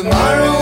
Tomorrow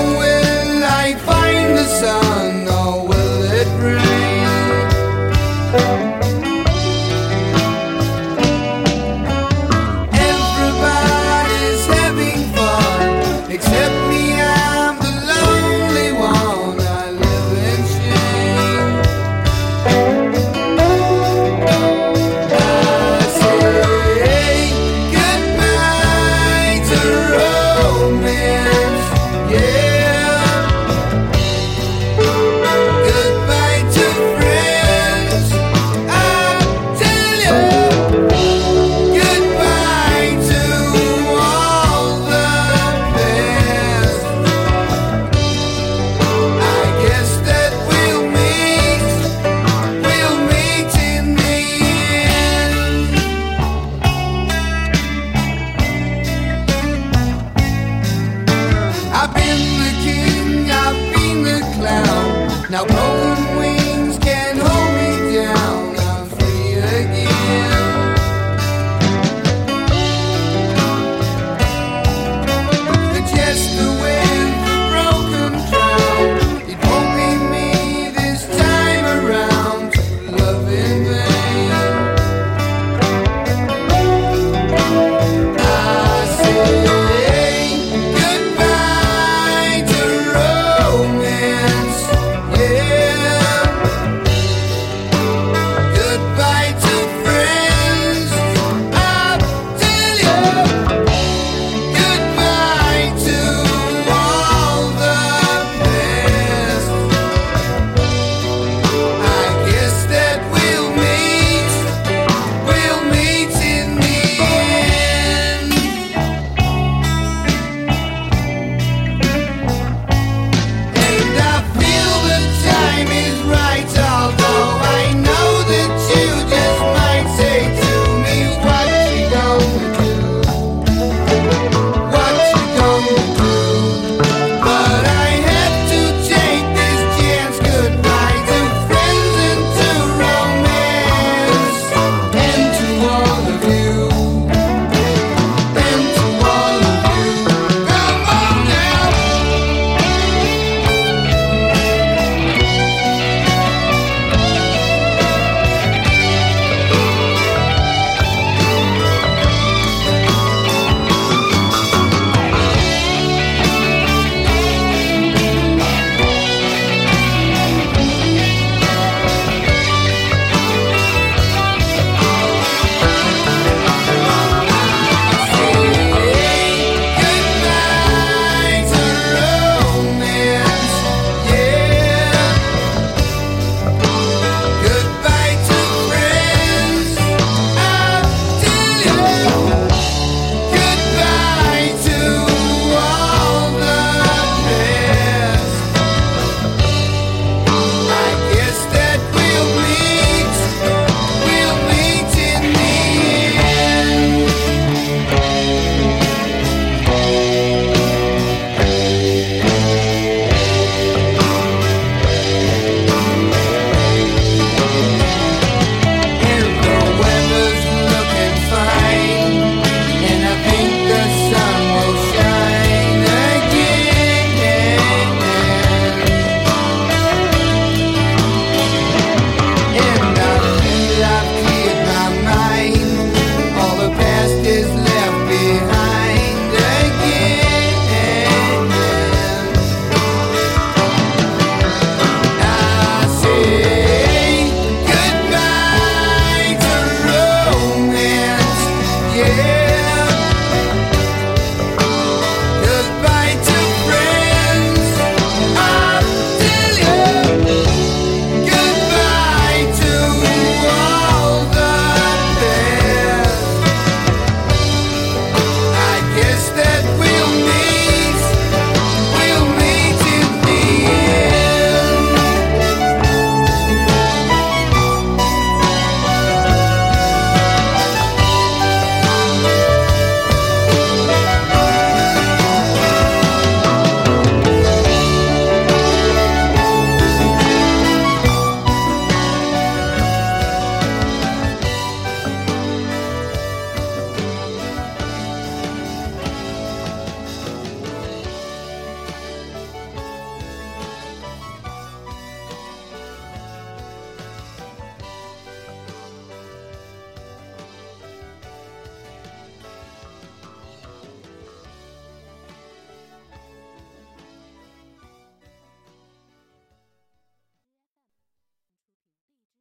the king, I've been the clown. Now broken